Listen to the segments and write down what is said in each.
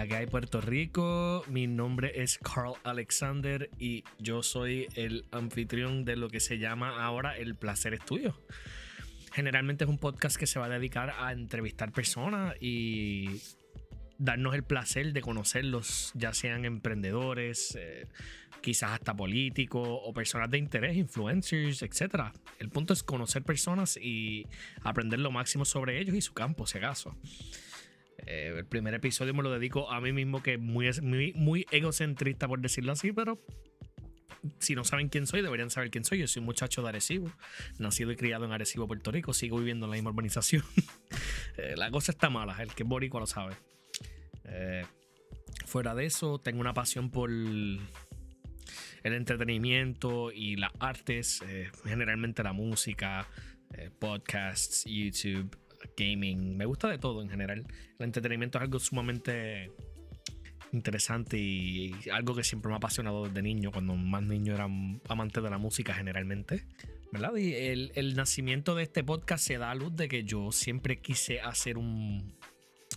la que hay Puerto Rico. Mi nombre es Carl Alexander y yo soy el anfitrión de lo que se llama ahora El Placer Estudio. Generalmente es un podcast que se va a dedicar a entrevistar personas y darnos el placer de conocerlos, ya sean emprendedores, eh, quizás hasta políticos o personas de interés, influencers, etc. El punto es conocer personas y aprender lo máximo sobre ellos y su campo, si acaso. Eh, el primer episodio me lo dedico a mí mismo, que es muy, muy, muy egocentrista, por decirlo así, pero si no saben quién soy, deberían saber quién soy. Yo soy un muchacho de Arecibo, nacido y criado en Arecibo, Puerto Rico. Sigo viviendo en la misma urbanización. Eh, la cosa está mala, el que es boricua lo sabe. Eh, fuera de eso, tengo una pasión por el entretenimiento y las artes, generalmente la música, podcasts, YouTube, gaming. Me gusta de todo en general. El entretenimiento es algo sumamente interesante y algo que siempre me ha apasionado desde niño, cuando más niño era amante de la música generalmente. ¿Verdad? Y el, nacimiento de este podcast se da a luz de que yo siempre quise hacer un,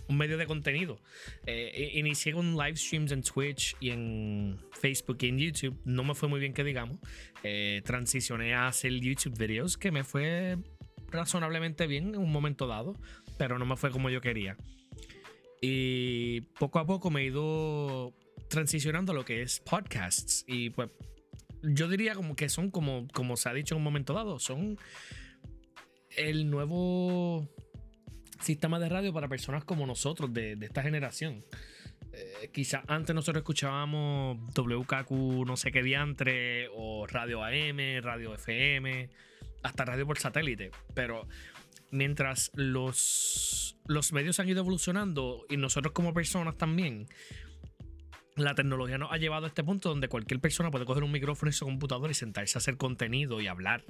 un medio de contenido. Eh, inicié con live streams en Twitch y en Facebook y en YouTube. No me fue muy bien que digamos. Eh, transicioné a hacer YouTube videos que me fue razonablemente bien en un momento dado, pero no me fue como yo quería. Y poco a poco me he ido transicionando a lo que es podcasts. Y pues yo diría como que son como, como se ha dicho en un momento dado, son el nuevo sistema de radio para personas como nosotros de, esta generación. Eh, quizás antes nosotros escuchábamos WKQ no sé qué diantre o radio AM, radio FM hasta radio por satélite. Pero mientras los, los medios han ido evolucionando y nosotros como personas también, la tecnología nos ha llevado a este punto donde cualquier persona puede coger un micrófono y su computador y sentarse a hacer contenido y hablar.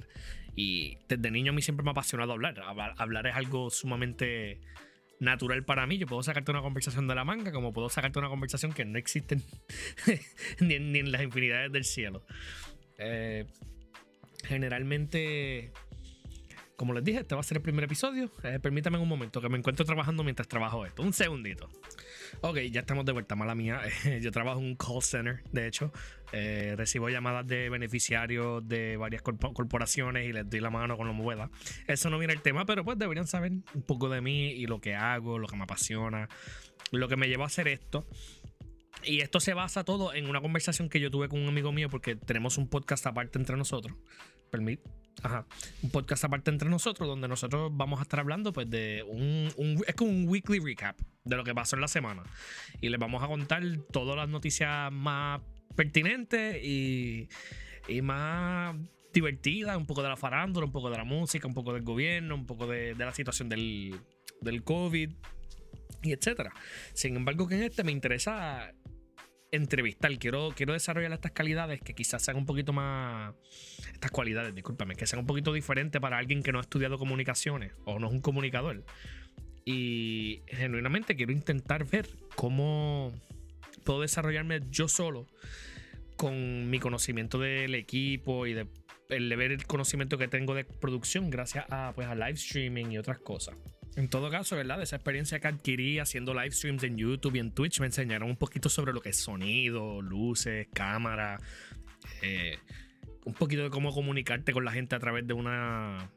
Y desde niño a mí siempre me ha apasionado hablar. Hablar, es algo sumamente natural para mí. Yo puedo sacarte una conversación de la manga, como puedo sacarte una conversación que no existe ni, ni, en las infinidades del cielo. Eh, generalmente, como les dije, este va a ser el primer episodio. Eh, permítame un momento que me encuentro trabajando mientras trabajo esto. Un segundito. Ok, ya estamos de vuelta, mala mía. yo trabajo en un call center, de hecho. Eh, recibo llamadas de beneficiarios de varias corporaciones y les doy la mano con lo pueda. Eso no viene el tema, pero pues deberían saber un poco de mí y lo que hago, lo que me apasiona, lo que me lleva a hacer esto. Y esto se basa todo en una conversación que yo tuve con un amigo mío porque tenemos un podcast aparte entre nosotros. Permit. Ajá. Un podcast aparte entre nosotros donde nosotros vamos a estar hablando pues de un, es como un weekly recap de lo que pasó en la semana. Y les vamos a contar todas las noticias más pertinentes y, y más divertidas, un poco de la farándula, un poco de la música, un poco del gobierno, un poco de, de la situación del, del COVID y etcétera. Sin embargo, que en este me interesa entrevistar, quiero, quiero desarrollar estas calidades que quizás sean un poquito más. Estas cualidades, discúlpame, que sean un poquito diferentes para alguien que no ha estudiado comunicaciones o no es un comunicador. Y genuinamente quiero intentar ver cómo puedo desarrollarme yo solo con mi conocimiento del equipo y el conocimiento que tengo de producción gracias a, pues, a live streaming y otras cosas. En todo caso, ¿verdad? Esa experiencia que adquirí haciendo live streams en YouTube y en Twitch me enseñaron un poquito sobre lo que es sonido, luces, cámara, eh, un poquito de cómo comunicarte con la gente a través de una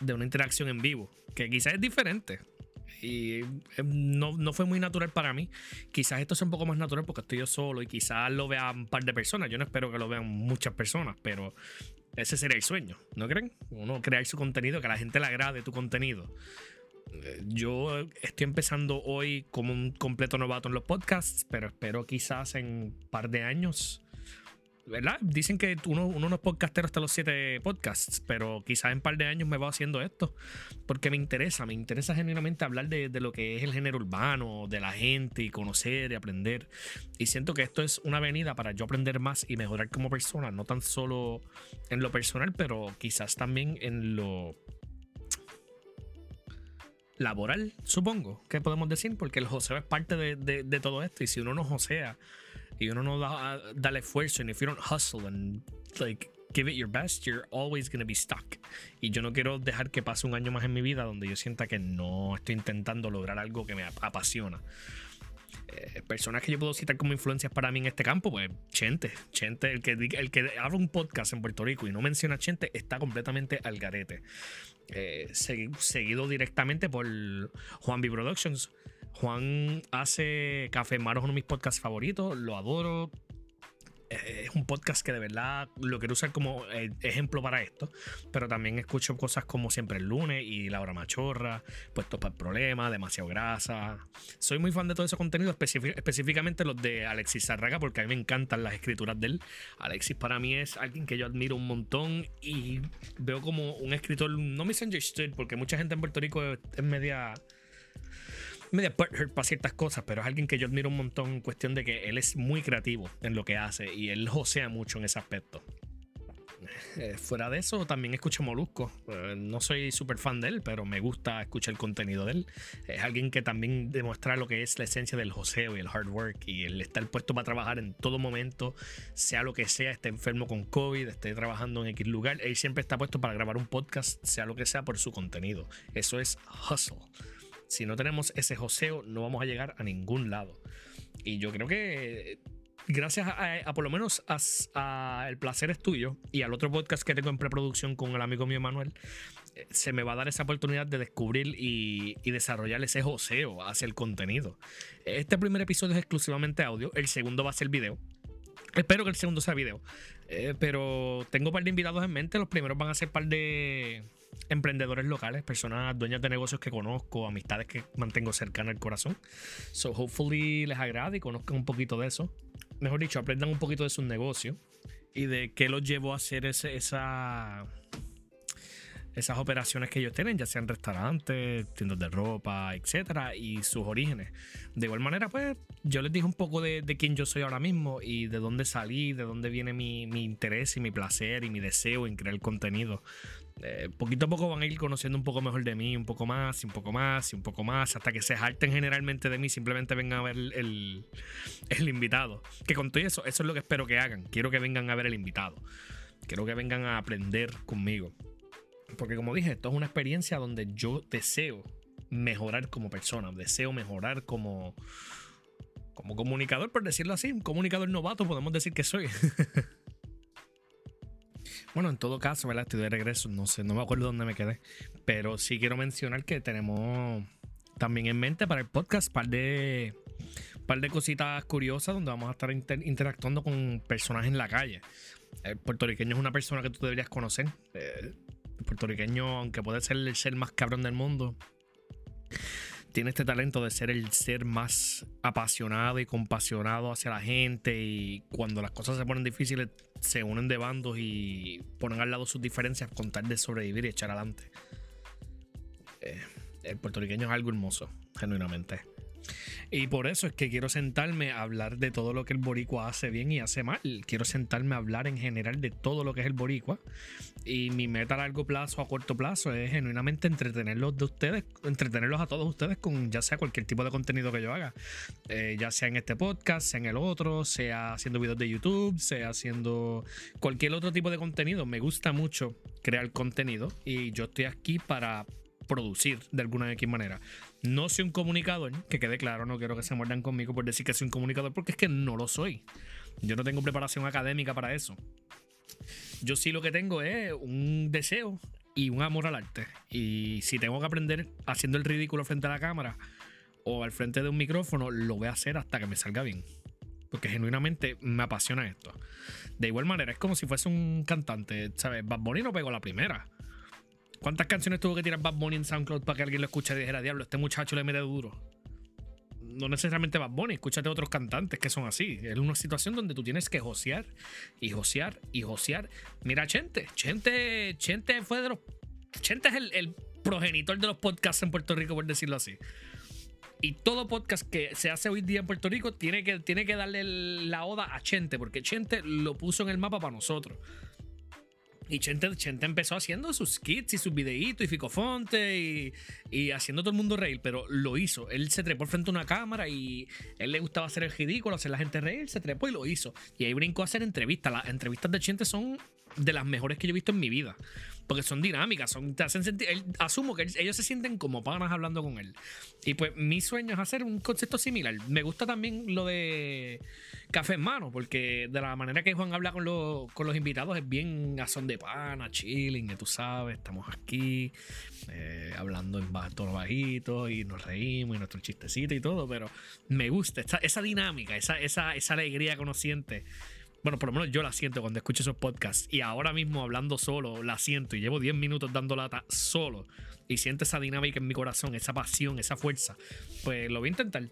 de una interacción en vivo, que quizás es diferente. Y eh, no, no, fue muy natural para mí. Quizás esto sea un poco más natural porque estoy yo solo y quizás lo vean un par de personas. Yo no espero que lo vean muchas personas, pero ese sería el sueño, ¿no creen? Uno crear su contenido, que a la gente le agrade tu contenido. Eh, yo estoy empezando hoy como un completo novato en los podcasts, pero espero quizás en un par de años ¿verdad? Dicen que uno, uno no es podcastero hasta los siete podcasts, pero quizás en un par de años me va haciendo esto, porque me interesa, me interesa genuinamente hablar de, de, lo que es el género urbano, de la gente y conocer y aprender. Y siento que esto es una avenida para yo aprender más y mejorar como persona, no tan solo en lo personal, pero quizás también en lo laboral, supongo, que podemos decir, porque el joseo es parte de, de, de todo esto y si uno no josea y uno no da, da el esfuerzo, and if you don't hustle and like give it your best, you're always going to be stuck. Y yo no quiero dejar que pase un año más en mi vida donde yo sienta que no estoy intentando lograr algo que me apasiona. Eh, personas que yo puedo citar como influencias para mí en este campo, pues Chente. Chente, el que, el que habla un podcast en Puerto Rico y no menciona a Chente, está completamente al garete. Eh, seguido directamente por Juan B Productions. Juan hace Café Maros, uno de mis podcasts favoritos, lo adoro es un podcast que de verdad lo quiero usar como eh, ejemplo para esto, pero también escucho cosas como Siempre el lunes y La Hora Machorra, Puestos para el Problema, Demasiado Grasa. Soy muy fan de todo ese contenido, específicamente los de Alexis Sarraga, porque a mí me encantan las escrituras de él. Alexis para mí es alguien que yo admiro un montón y veo como un escritor, no misunderstood, porque mucha gente en Puerto Rico es media media butthurt para ciertas cosas, pero es alguien que yo admiro un montón en cuestión de que él es muy creativo en lo que hace y él josea mucho en ese aspecto. Eh, fuera de eso, también escucho Molusco. Eh, no soy súper fan de él, pero me gusta escuchar el contenido de él. Es alguien que también demuestra lo que es la esencia del joseo y el hard work y el estar puesto para trabajar en todo momento, sea lo que sea, esté enfermo con COVID, esté trabajando en X lugar. Él siempre está puesto para grabar un podcast, sea lo que sea, por su contenido. Eso es hustle si no tenemos ese joseo, no vamos a llegar a ningún lado. Y yo creo que gracias a, por lo menos a, El placer es tuyo y al otro podcast que tengo en preproducción con el amigo mío Manuel, eh, se me va a dar esa oportunidad de descubrir y, desarrollar ese joseo hacia el contenido. Este primer episodio es exclusivamente audio, el segundo va a ser video. Espero que el segundo sea video. Eh, pero tengo un par de invitados en mente. Los primeros van a ser par de emprendedores locales, personas dueñas de negocios que conozco, amistades que mantengo cercanas al corazón. So, hopefully les agrade y conozcan un poquito de eso. Mejor dicho, aprendan un poquito de su negocio y de qué los llevó a hacer ese, esa esas operaciones que ellos tienen, ya sean restaurantes, tiendas de ropa, etcétera, y sus orígenes. De igual manera, pues yo les dije un poco de, quién yo soy ahora mismo y de dónde salí, de dónde viene mi, interés y mi placer y mi deseo en crear contenido. Eh, poquito a poco van a ir conociendo un poco mejor de mí, un poco más, y un poco más, y un poco más, hasta que se harten generalmente de mí, simplemente vengan a ver el, el invitado. Que con todo eso, eso es lo que espero que hagan. Quiero que vengan a ver el invitado. Quiero que vengan a aprender conmigo. Porque como dije, esto es una experiencia donde yo deseo mejorar como persona, deseo mejorar como, como comunicador, por decirlo así, un comunicador novato podemos decir que soy. bueno, en todo caso, ¿verdad? Estoy de regreso, no sé, no me acuerdo dónde me quedé, pero sí quiero mencionar que tenemos también en mente para el podcast un par de, par de cositas curiosas donde vamos a estar interactuando con personas en la calle. El puertorriqueño es una persona que tú deberías conocer. Eh, puertorriqueño, aunque puede ser el ser más cabrón del mundo, tiene este talento de ser el ser más apasionado y compasionado hacia la gente y cuando las cosas se ponen difíciles se unen de bandos y ponen al lado sus diferencias con tal de sobrevivir y echar adelante. Eh, el puertorriqueño es algo hermoso, genuinamente. Y por eso es que quiero sentarme a hablar de todo lo que el boricua hace bien y hace mal. Quiero sentarme a hablar en general de todo lo que es el boricua. Y mi meta a largo plazo, a corto plazo, es genuinamente entretenerlos de ustedes, entretenerlos a todos ustedes con ya sea cualquier tipo de contenido que yo haga. Eh, ya sea en este podcast, sea en el otro, sea haciendo videos de YouTube, sea haciendo cualquier otro tipo de contenido. Me gusta mucho crear contenido y yo estoy aquí para producir de alguna X manera. No soy un comunicador, que quede claro, no quiero que se muerdan conmigo por decir que soy un comunicador, porque es que no lo soy. Yo no tengo preparación académica para eso. Yo sí lo que tengo es un deseo y un amor al arte. Y si tengo que aprender haciendo el ridículo frente a la cámara o al frente de un micrófono, lo voy a hacer hasta que me salga bien. Porque genuinamente me apasiona esto. De igual manera, es como si fuese un cantante, ¿sabes? Bad Bunny no pegó la primera. ¿Cuántas canciones tuvo que tirar Bad Bunny en SoundCloud para que alguien lo escuche y dijera, diablo, este muchacho le mete duro? No necesariamente Bad Bunny, escúchate a otros cantantes que son así. Es una situación donde tú tienes que josear y josear y josear. Mira, Chente, Chente, Chente fue de los. Chente es el, progenitor de los podcasts en Puerto Rico, por decirlo así. Y todo podcast que se hace hoy día en Puerto Rico tiene que, tiene que darle la oda a Chente, porque Chente lo puso en el mapa para nosotros. Y Chente, empezó haciendo sus skits y sus videitos y ficofonte y, y, haciendo todo el mundo reír, pero lo hizo. Él se trepó frente a una cámara y él le gustaba hacer el ridículo, hacer la gente reír, se trepó y lo hizo. Y ahí brincó a hacer entrevistas. Las entrevistas de Chente son de las mejores que yo he visto en mi vida. Porque son dinámicas, son, te hacen sentir. asumo que ellos se sienten como panas hablando con él. Y pues mi sueño es hacer un concepto similar. Me gusta también lo de café en mano, porque de la manera que Juan habla con, los, con los invitados es bien a son de pana, chilling, que tú sabes, estamos aquí eh, hablando en tono bajito y nos reímos y nuestro chistecito y todo, pero me gusta esa, dinámica, esa, esa, esa alegría que uno siente bueno, por lo menos yo la siento cuando escucho esos podcasts. Y ahora mismo hablando solo, la siento. Y llevo 10 minutos dando lata solo. Y siento esa dinámica en mi corazón, esa pasión, esa fuerza. Pues lo voy a intentar.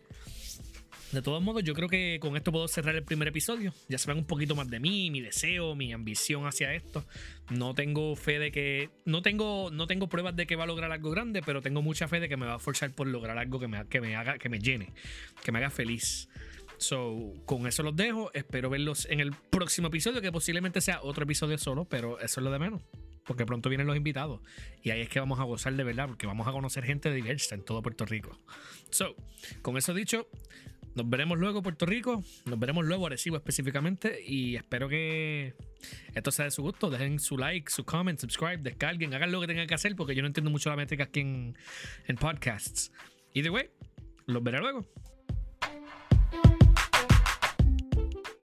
De todos modos, yo creo que con esto puedo cerrar el primer episodio. Ya saben un poquito más de mí, mi deseo, mi ambición hacia esto. No tengo fe de que. No tengo, no tengo pruebas de que va a lograr algo grande, pero tengo mucha fe de que me va a forzar por lograr algo que me, que me haga, que me llene, que me haga feliz. So, con eso los dejo. Espero verlos en el próximo episodio, que posiblemente sea otro episodio solo, pero eso es lo de menos. Porque pronto vienen los invitados. Y ahí es que vamos a gozar de verdad, porque vamos a conocer gente diversa en todo Puerto Rico. So, con eso dicho, nos veremos luego Puerto Rico. Nos veremos luego Arecibo específicamente. Y espero que esto sea de su gusto. Dejen su like, su comment, subscribe, descarguen, hagan lo que tengan que hacer, porque yo no entiendo mucho la métrica aquí en, en podcasts. Either way, los veré luego.